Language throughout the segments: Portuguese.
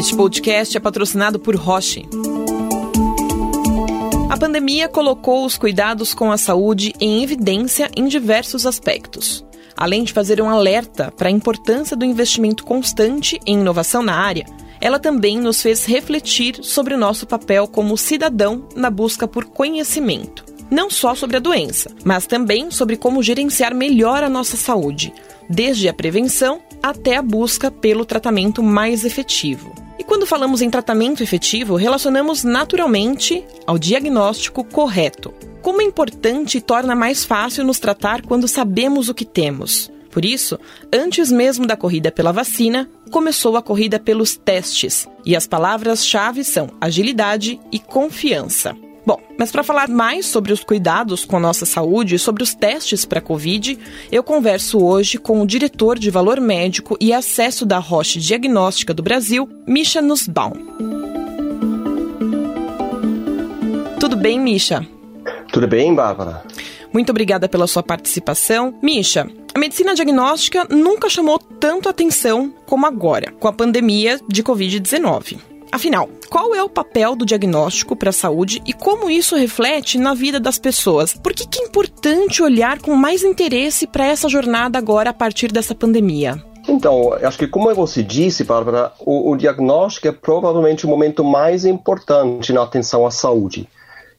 Este podcast é patrocinado por Roche. A pandemia colocou os cuidados com a saúde em evidência em diversos aspectos. Além de fazer um alerta para a importância do investimento constante em inovação na área, ela também nos fez refletir sobre o nosso papel como cidadão na busca por conhecimento. Não só sobre a doença, mas também sobre como gerenciar melhor a nossa saúde, desde a prevenção até a busca pelo tratamento mais efetivo. Quando falamos em tratamento efetivo, relacionamos naturalmente ao diagnóstico correto. Como é importante e torna mais fácil nos tratar quando sabemos o que temos. Por isso, antes mesmo da corrida pela vacina, começou a corrida pelos testes. E as palavras-chave são agilidade e confiança. Bom, mas para falar mais sobre os cuidados com a nossa saúde e sobre os testes para Covid, eu converso hoje com o diretor de valor médico e acesso da Roche Diagnóstica do Brasil, Misha Nussbaum. Tudo bem, Misha? Tudo bem, Bárbara? Muito obrigada pela sua participação. Misha, a medicina diagnóstica nunca chamou tanto atenção como agora, com a pandemia de Covid-19. Afinal, qual é o papel do diagnóstico para a saúde e como isso reflete na vida das pessoas? Por que, que é importante olhar com mais interesse para essa jornada agora a partir dessa pandemia? Então, acho que como você disse, Bárbara, o, o diagnóstico é provavelmente o momento mais importante na atenção à saúde.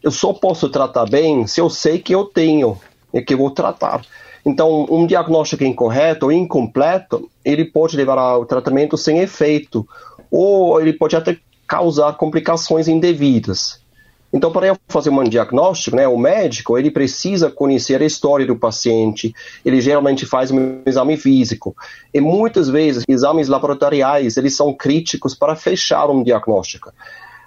Eu só posso tratar bem se eu sei que eu tenho e que vou tratar. Então, um diagnóstico incorreto ou incompleto, ele pode levar ao tratamento sem efeito ou ele pode até causar complicações indevidas. Então, para eu fazer um diagnóstico, né, o médico ele precisa conhecer a história do paciente. Ele geralmente faz um exame físico e muitas vezes exames laboratoriais eles são críticos para fechar um diagnóstico.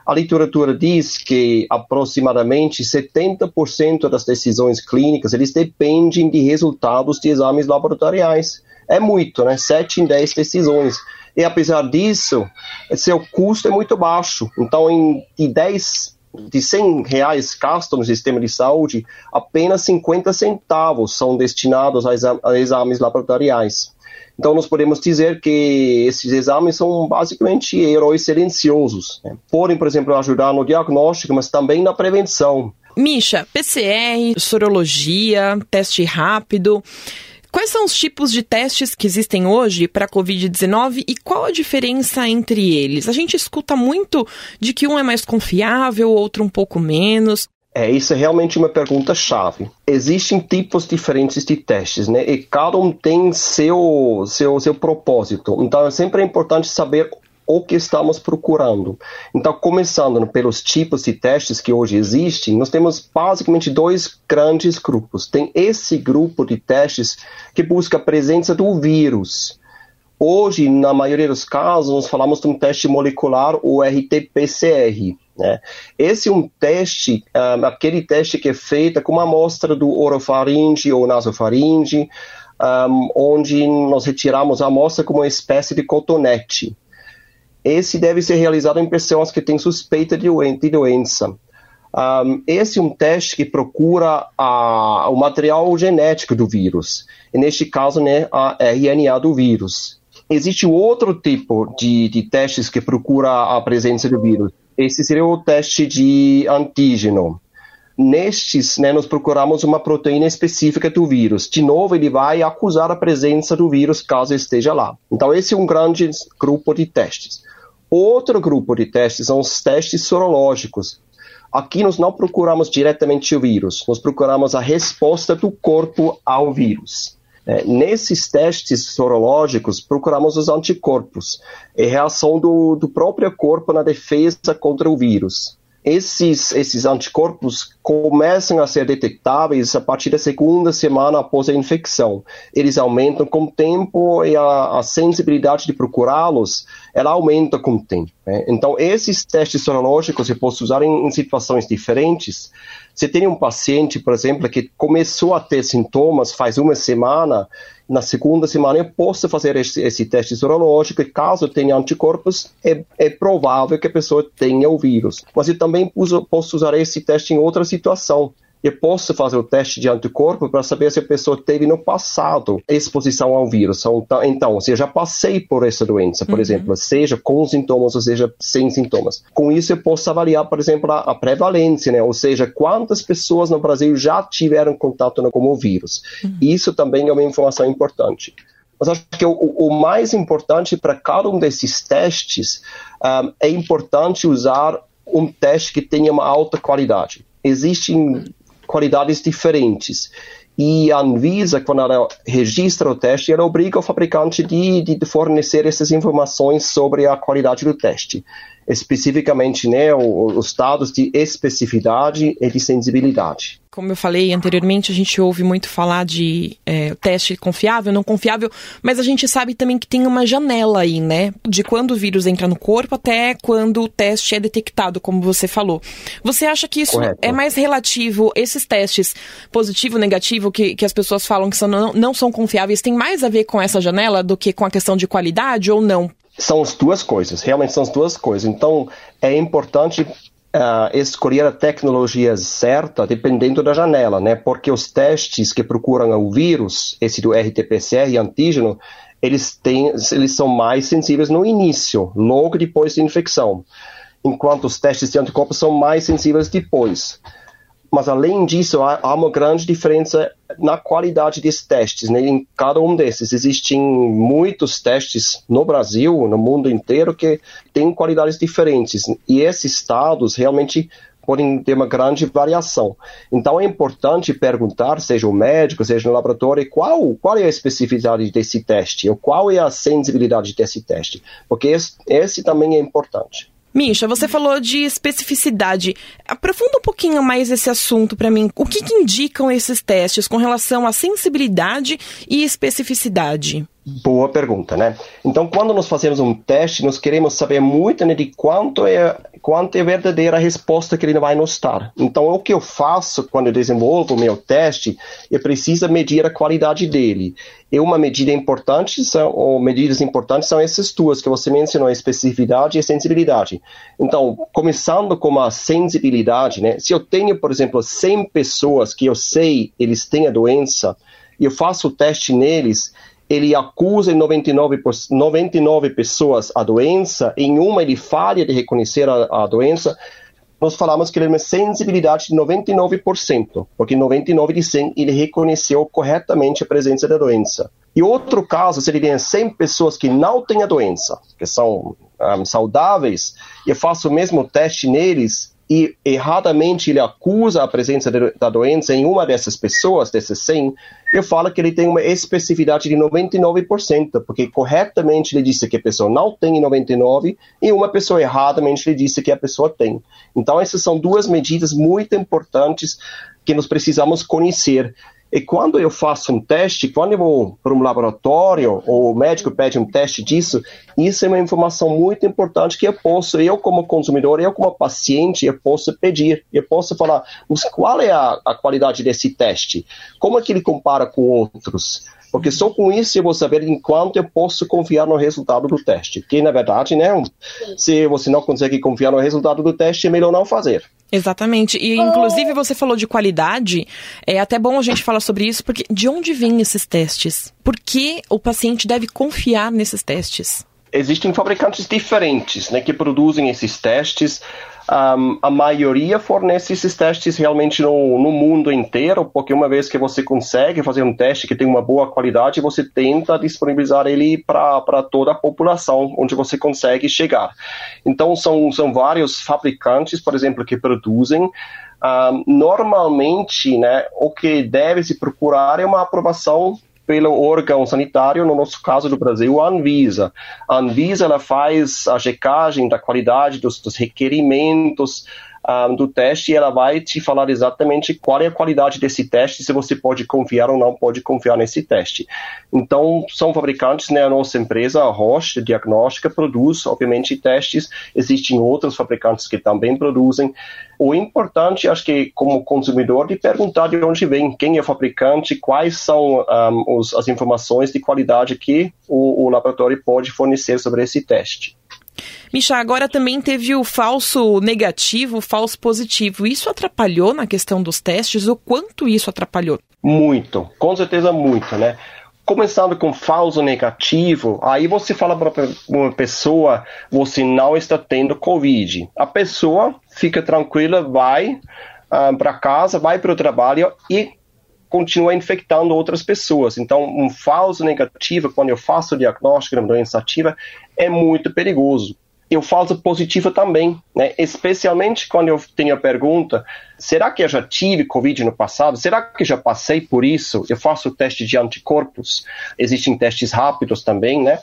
A literatura diz que aproximadamente 70% das decisões clínicas eles dependem de resultados de exames laboratoriais. É muito, né? 7 em 10 decisões. E apesar disso, seu custo é muito baixo. Então, em, de 10 de 100 reais gastos no sistema de saúde, apenas 50 centavos são destinados a, a exames laboratoriais. Então, nós podemos dizer que esses exames são basicamente heróis silenciosos. Né? Podem, por exemplo, ajudar no diagnóstico, mas também na prevenção. Misha, PCR, sorologia, teste rápido. Quais são os tipos de testes que existem hoje para a Covid-19 e qual a diferença entre eles? A gente escuta muito de que um é mais confiável, outro um pouco menos. É, isso é realmente uma pergunta chave. Existem tipos diferentes de testes, né? E cada um tem seu, seu, seu propósito. Então, é sempre importante saber o que estamos procurando. Então, começando pelos tipos de testes que hoje existem, nós temos basicamente dois grandes grupos. Tem esse grupo de testes que busca a presença do vírus. Hoje, na maioria dos casos, nós falamos de um teste molecular, o RT-PCR. Né? Esse é um teste, um, aquele teste que é feito com uma amostra do orofaringe ou nasofaringe, um, onde nós retiramos a amostra como uma espécie de cotonete. Esse deve ser realizado em pessoas que têm suspeita de, doença. Um, esse é um teste que procura a, o material genético do vírus, e neste caso, né, a RNA do vírus. Existe outro tipo de, de testes que procura a presença do vírus. Esse seria o teste de antígeno. Nestes, né, nós procuramos uma proteína específica do vírus. De novo, ele vai acusar a presença do vírus caso esteja lá. Então, esse é um grande grupo de testes. Outro grupo de testes são os testes sorológicos. Aqui nós não procuramos diretamente o vírus, nós procuramos a resposta do corpo ao vírus. É, nesses testes sorológicos, procuramos os anticorpos, a reação do, do próprio corpo na defesa contra o vírus esses, esses anticorpos começam a ser detectáveis a partir da segunda semana após a infecção. Eles aumentam com o tempo e a, a sensibilidade de procurá-los, ela aumenta com o tempo. Né? Então, esses testes sorológicos eu posso usar em, em situações diferentes. Se tem um paciente, por exemplo, que começou a ter sintomas faz uma semana, na segunda semana eu posso fazer esse, esse teste sorológico e caso tenha anticorpos, é, é, provável que a pessoa tenha o vírus. Mas eu também posso usar esse teste em outra situação. Eu posso fazer o teste de anticorpo para saber se a pessoa teve no passado exposição ao vírus. Então, se eu já passei por essa doença, por uhum. exemplo, seja com sintomas ou seja sem sintomas. Com isso, eu posso avaliar, por exemplo, a, a prevalência, né? ou seja, quantas pessoas no Brasil já tiveram contato com o vírus. Uhum. Isso também é uma informação importante. Mas acho que o, o mais importante para cada um desses testes um, é importante usar um teste que tenha uma alta qualidade. Existem qualidades diferentes. E a Anvisa, quando ela registra o teste, ela obriga o fabricante de, de fornecer essas informações sobre a qualidade do teste especificamente né, os dados de especificidade e de sensibilidade. Como eu falei anteriormente, a gente ouve muito falar de é, teste confiável, não confiável, mas a gente sabe também que tem uma janela aí, né? De quando o vírus entra no corpo até quando o teste é detectado, como você falou. Você acha que isso Correto. é mais relativo, esses testes positivo, negativo, que, que as pessoas falam que são, não, não são confiáveis, tem mais a ver com essa janela do que com a questão de qualidade ou não? São as duas coisas, realmente são as duas coisas. Então, é importante uh, escolher a tecnologia certa dependendo da janela, né? Porque os testes que procuram o vírus, esse do RT-PCR e antígeno, eles, têm, eles são mais sensíveis no início, logo depois da infecção, enquanto os testes de anticorpos são mais sensíveis depois. Mas, além disso, há, há uma grande diferença na qualidade desses testes. Né? Em cada um desses, existem muitos testes no Brasil, no mundo inteiro, que têm qualidades diferentes. E esses dados realmente podem ter uma grande variação. Então é importante perguntar, seja o médico, seja no laboratório, qual, qual é a especificidade desse teste, ou qual é a sensibilidade desse teste, porque esse, esse também é importante. Misha, você falou de especificidade. Aprofunda um pouquinho mais esse assunto para mim. O que, que indicam esses testes com relação à sensibilidade e especificidade? Boa pergunta, né? Então, quando nós fazemos um teste, nós queremos saber muito né, de quanto é, quanto é verdadeira a resposta que ele vai nos dar. Então, o que eu faço quando eu desenvolvo o meu teste, eu preciso medir a qualidade dele. E uma medida importante, são, ou medidas importantes, são essas duas que você mencionou, especificidade e sensibilidade. Então, começando com a sensibilidade, né? Se eu tenho, por exemplo, 100 pessoas que eu sei eles têm a doença, e eu faço o teste neles, ele acusa em 99, 99 pessoas a doença, em uma ele falha de reconhecer a, a doença, nós falamos que ele tem uma sensibilidade de 99%, porque 99 de 100 ele reconheceu corretamente a presença da doença. E outro caso, se ele tem 100 pessoas que não têm a doença, que são um, saudáveis, e eu faço o mesmo teste neles, e erradamente ele acusa a presença de, da doença em uma dessas pessoas, desses 100, eu falo que ele tem uma especificidade de 99%, porque corretamente ele disse que a pessoa não tem 99% e uma pessoa erradamente ele disse que a pessoa tem. Então essas são duas medidas muito importantes que nós precisamos conhecer. E quando eu faço um teste, quando eu vou para um laboratório, ou o médico pede um teste disso, isso é uma informação muito importante que eu posso, eu como consumidor, eu como paciente, eu posso pedir. Eu posso falar, qual é a, a qualidade desse teste? Como é que ele compara com outros? Porque só com isso eu vou saber em quanto eu posso confiar no resultado do teste. Que, na verdade, né, se você não consegue confiar no resultado do teste, é melhor não fazer. Exatamente. E, inclusive, você falou de qualidade. É até bom a gente falar sobre isso, porque de onde vêm esses testes? Por que o paciente deve confiar nesses testes? Existem fabricantes diferentes né, que produzem esses testes. Um, a maioria fornece esses testes realmente no, no, mundo inteiro, porque uma vez que você consegue fazer um teste que tem uma boa qualidade, você tenta disponibilizar ele para toda a população, onde você consegue chegar. Então, são, são vários fabricantes, por exemplo, que produzem. Um, normalmente, né, o que deve se procurar é uma aprovação pelo órgão sanitário, no nosso caso do Brasil, a Anvisa. A Anvisa ela faz a checagem da qualidade dos, dos requerimentos um, do teste e ela vai te falar exatamente qual é a qualidade desse teste, se você pode confiar ou não pode confiar nesse teste. Então, são fabricantes, né, a nossa empresa, a Roche Diagnóstica, produz, obviamente, testes, existem outros fabricantes que também produzem. O importante, acho que, como consumidor, de perguntar de onde vem, quem é o fabricante, quais são um, os, as informações de qualidade que o, o laboratório pode fornecer sobre esse teste. Micha, agora também teve o falso negativo, o falso positivo. Isso atrapalhou na questão dos testes? O quanto isso atrapalhou? Muito, com certeza muito, né? Começando com falso negativo, aí você fala para uma pessoa, você não está tendo Covid. A pessoa fica tranquila, vai ah, para casa, vai para o trabalho e continua infectando outras pessoas. Então, um falso negativo, quando eu faço o diagnóstico de uma doença ativa, é muito perigoso e o falso positivo também, né? especialmente quando eu tenho a pergunta: será que eu já tive Covid no passado? Será que já passei por isso? Eu faço o teste de anticorpos, existem testes rápidos também, né?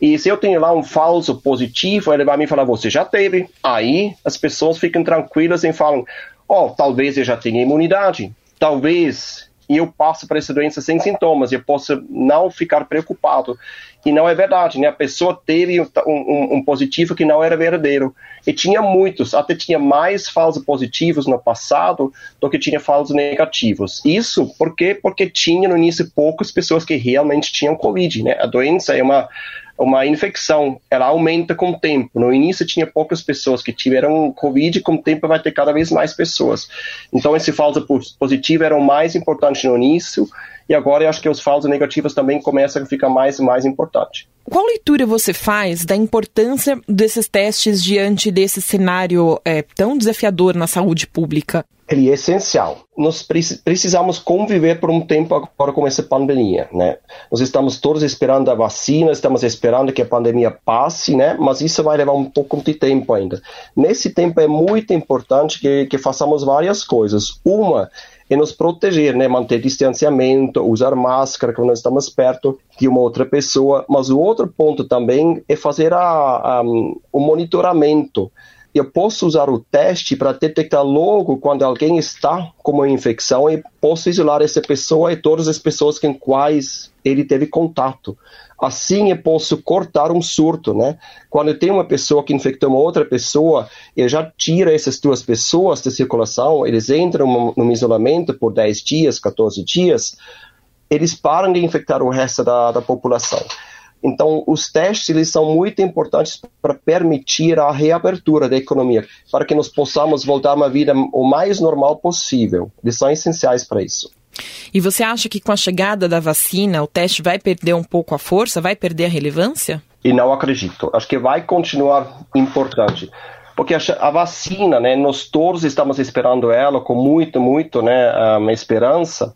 E se eu tenho lá um falso positivo, ele vai me falar: você já teve. Aí as pessoas ficam tranquilas e falam: oh, talvez eu já tenha imunidade, talvez e eu passo para essa doença sem sintomas, eu posso não ficar preocupado. E não é verdade, né? A pessoa teve um, um, um, positivo que não era verdadeiro. E tinha muitos, até tinha mais falsos positivos no passado do que tinha falsos negativos. Isso porque, porque tinha no início poucas pessoas que realmente tinham Covid, né? A doença é uma uma infecção, ela aumenta com o tempo. No início tinha poucas pessoas que tiveram Covid, com o tempo vai ter cada vez mais pessoas. Então esse falso positivo era o mais importante no início, e agora eu acho que os falsos negativos também começam a ficar mais e mais importante. Qual leitura você faz da importância desses testes diante desse cenário é, tão desafiador na saúde pública? Ele é essencial. Nós precisamos conviver por um tempo agora com essa pandemia, né? Nós estamos todos esperando a vacina, estamos esperando que a pandemia passe, né? Mas isso vai levar um pouco de tempo ainda. Nesse tempo é muito importante que, que façamos várias coisas. Uma é nos proteger, né? Manter distanciamento, usar máscara quando estamos perto de uma outra pessoa. Mas o outro ponto também é fazer a, a, o monitoramento eu posso usar o teste para detectar logo quando alguém está com uma infecção e posso isolar essa pessoa e todas as pessoas com quais ele teve contato. Assim eu posso cortar um surto, né? Quando tem uma pessoa que infectou uma outra pessoa, eu já tiro essas duas pessoas da circulação, eles entram no isolamento por 10 dias, 14 dias, eles param de infectar o resto da, da população. Então, os testes eles são muito importantes para permitir a reabertura da economia, para que nós possamos voltar a uma vida o mais normal possível. Eles são essenciais para isso. E você acha que com a chegada da vacina o teste vai perder um pouco a força, vai perder a relevância? E não acredito. Acho que vai continuar importante. Porque a, vacina, né, nós todos estamos esperando ela com muito, muito né, uma esperança.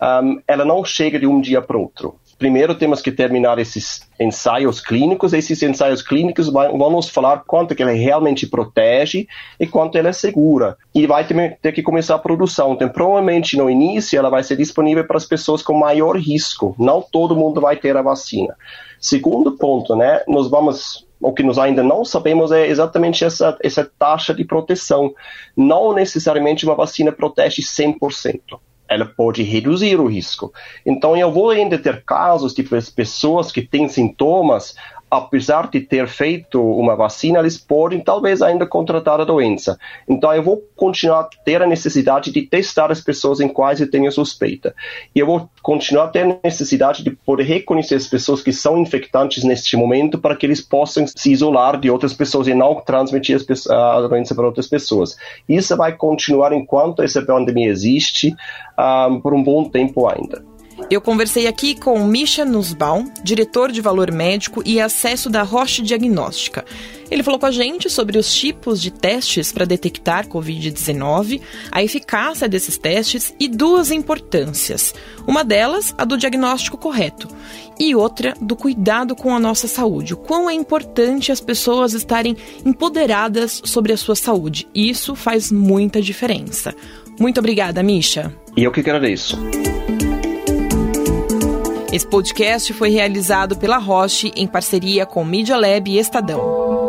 Um, ela não chega de um dia para outro primeiro temos que terminar esses ensaios clínicos. Esses ensaios clínicos vão nos falar quanto que ela realmente protege e quanto ela é segura. E vai ter, ter que começar a produção. Então, provavelmente no início ela vai ser disponível para as pessoas com maior risco. Não todo mundo vai ter a vacina. Segundo ponto, né? Nós vamos o que nós ainda não sabemos é exatamente essa, essa taxa de proteção. Não necessariamente uma vacina protege 100% ela pode reduzir o risco. Então, eu vou ainda ter casos de pessoas que têm sintomas, apesar de ter feito uma vacina, eles podem talvez ainda contratar a doença. Então, eu vou continuar a ter a necessidade de testar as pessoas em quais eu tenho suspeita. E eu vou continuar a ter a necessidade de poder reconhecer as pessoas que são infectantes neste momento para que eles possam se isolar de outras pessoas e não transmitir a doença para outras pessoas. Isso vai continuar enquanto essa pandemia existe, um, ah, por um bom tempo ainda. Eu conversei aqui com Misha Nussbaum, diretor de valor médico e acesso da Roche Diagnóstica. Ele falou com a gente sobre os tipos de testes para detectar Covid-19, a eficácia desses testes e duas importâncias. Uma delas, a do diagnóstico correto, e outra, do cuidado com a nossa saúde. O quão é importante as pessoas estarem empoderadas sobre a sua saúde. Isso faz muita diferença. Muito obrigada, Misha. E eu que agradeço. Esse podcast foi realizado pela Roche em parceria com Media Lab e Estadão.